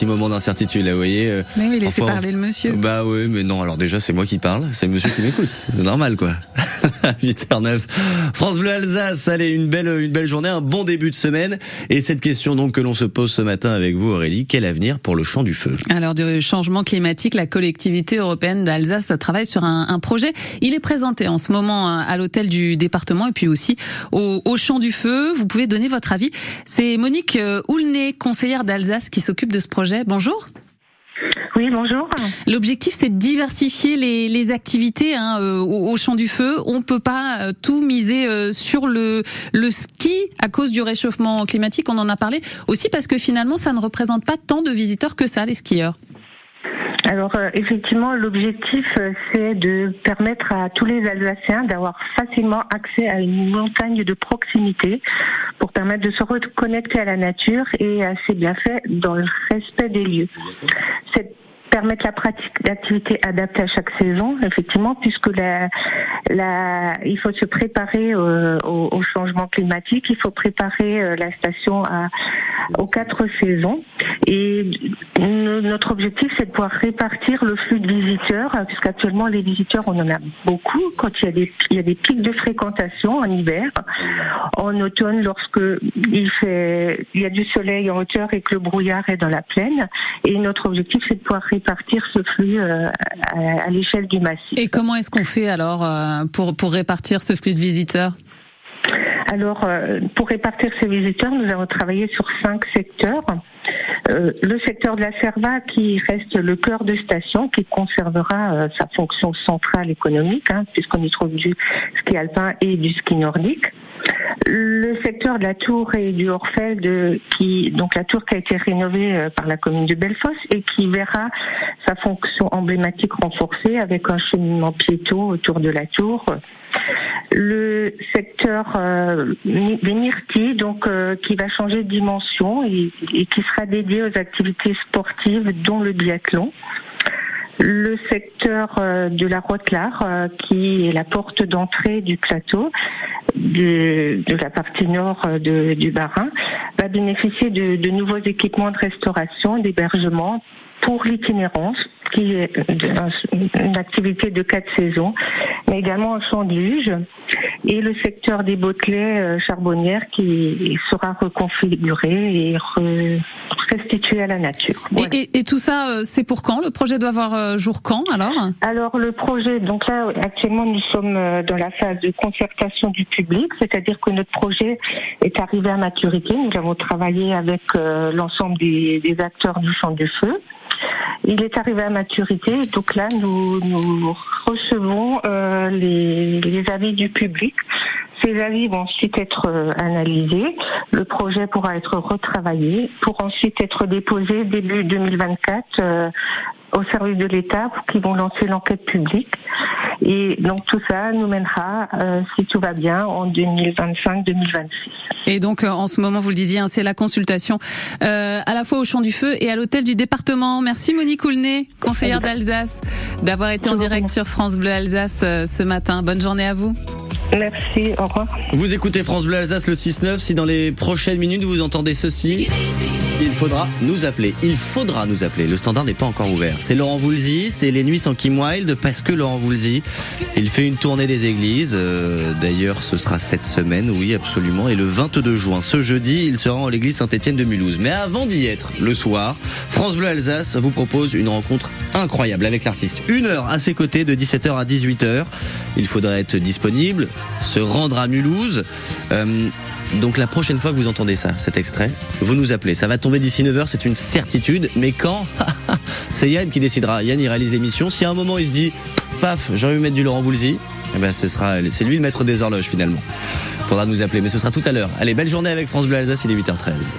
Petit moment d'incertitude là, vous voyez. euh, Mais oui, laissez Enfin, parler le monsieur. Bah oui, mais non, alors déjà c'est moi qui parle, c'est le monsieur qui m'écoute. C'est normal quoi. 8h09. France Bleu Alsace, allez, une belle une belle journée, un bon début de semaine et cette question donc que l'on se pose ce matin avec vous Aurélie, quel avenir pour le champ du feu? Alors du changement climatique, la collectivité européenne d'Alsace travaille sur un, projet. Il est présenté en ce moment à l'hôtel du département et puis aussi au, au champ du feu. Vous pouvez donner votre avis. C'est Monique euh, Houlnay, conseillère d'Alsace, qui s'occupe de ce projet. Bonjour. Oui, bonjour. L'objectif, c'est de diversifier les, les activités hein, euh, au, au champ du feu. On peut pas euh, tout miser euh, sur le, le ski à cause du réchauffement climatique. On en a parlé aussi parce que finalement, ça ne représente pas tant de visiteurs que ça, les skieurs. Alors euh, effectivement, l'objectif euh, c'est de permettre à tous les Alsaciens d'avoir facilement accès à une montagne de proximité pour permettre de se reconnecter à la nature et à ses bienfaits dans le respect des lieux. Permettre la pratique d'activités adaptées à chaque saison, effectivement, puisque la, la, il faut se préparer euh, au, au, changement climatique, il faut préparer euh, la station à, aux quatre saisons. Et notre objectif, c'est de pouvoir répartir le flux de visiteurs, puisqu'actuellement les visiteurs, on en a beaucoup quand il y a des, il y a des pics de fréquentation en hiver, en automne lorsque il fait, il y a du soleil en hauteur et que le brouillard est dans la plaine. Et notre objectif, c'est de pouvoir répartir ce flux euh, à, à l'échelle du massif. Et comment est-ce qu'on fait alors euh, pour, pour répartir ce flux de visiteurs? Alors, euh, pour répartir ces visiteurs, nous avons travaillé sur cinq secteurs. Euh, le secteur de la Serva qui reste le cœur de station, qui conservera euh, sa fonction centrale économique, hein, puisqu'on y trouve du ski alpin et du ski nordique. Le secteur de la tour et du Orfeld, qui donc la tour qui a été rénovée euh, par la commune de Bellefosse et qui verra sa fonction emblématique renforcée avec un cheminement piéton autour de la tour. Le secteur euh, des myrtilles, donc euh, qui va changer de dimension et, et qui sera dédié aux activités sportives, dont le biathlon le secteur euh, de la Rotelard, euh, qui est la porte d'entrée du plateau de, la partie nord euh, du Barin, va bénéficier de nouveaux équipements de restauration, d'hébergement pour l'itinérance, qui est une activité de quatre saisons, mais également un champ de luge, et le secteur des bottelets charbonnières qui sera reconfiguré et re restitué à la nature. Voilà. Et, et, et, tout ça, c'est pour quand? Le projet doit avoir jour quand alors? Alors le projet, donc là actuellement nous sommes dans la phase de concertation du public, c'est-à-dire que notre projet est arrivé à maturité. Nous avons travaillé avec euh, l'ensemble des, des acteurs du champ du feu. Il est arrivé à maturité, donc là nous, nous recevons euh, les, les, avis du public. Ces avis vont ensuite être euh, analysés. Le projet pourra être retravaillé pour ensuite être déposé début 2024 euh, au service de l'État qui vont lancer l'enquête publique. Et donc tout ça nous mènera, euh, si tout va bien, en 2025-2026. Et donc euh, en ce moment, vous le disiez, hein, c'est la consultation euh, à la fois au Champ du Feu et à l'hôtel du département. Merci Monique Houlnay, conseillère d'Alsace, d'avoir été en direct sur France Bleu Alsace euh, ce matin. Bonne journée à vous. Merci, au revoir. Vous écoutez France Bleu Alsace le 6-9. Si dans les prochaines minutes vous entendez ceci, il faudra nous appeler. Il faudra nous appeler. Le standard n'est pas encore ouvert. C'est Laurent Voulzy, c'est les nuits sans Kim Wilde, parce que Laurent Voulzy, il fait une tournée des églises. Euh, D'ailleurs, ce sera cette semaine, oui, absolument. Et le 22 juin, ce jeudi, il sera en l'église Saint-Étienne de Mulhouse. Mais avant d'y être, le soir, France Bleu Alsace vous propose une rencontre incroyable avec l'artiste. Une heure à ses côtés de 17h à 18h. Il faudra être disponible, se rendre à Mulhouse. Euh, donc la prochaine fois que vous entendez ça, cet extrait, vous nous appelez. Ça va tomber d'ici 9h, c'est une certitude. Mais quand C'est Yann qui décidera. Yann, il réalise l'émission. Si à un moment il se dit, paf, j'ai envie de mettre du Laurent Voulzy, eh ben, ce sera, c'est lui le maître des horloges finalement. Faudra nous appeler, mais ce sera tout à l'heure. Allez, belle journée avec France Bleu Alsace, il est 8h13.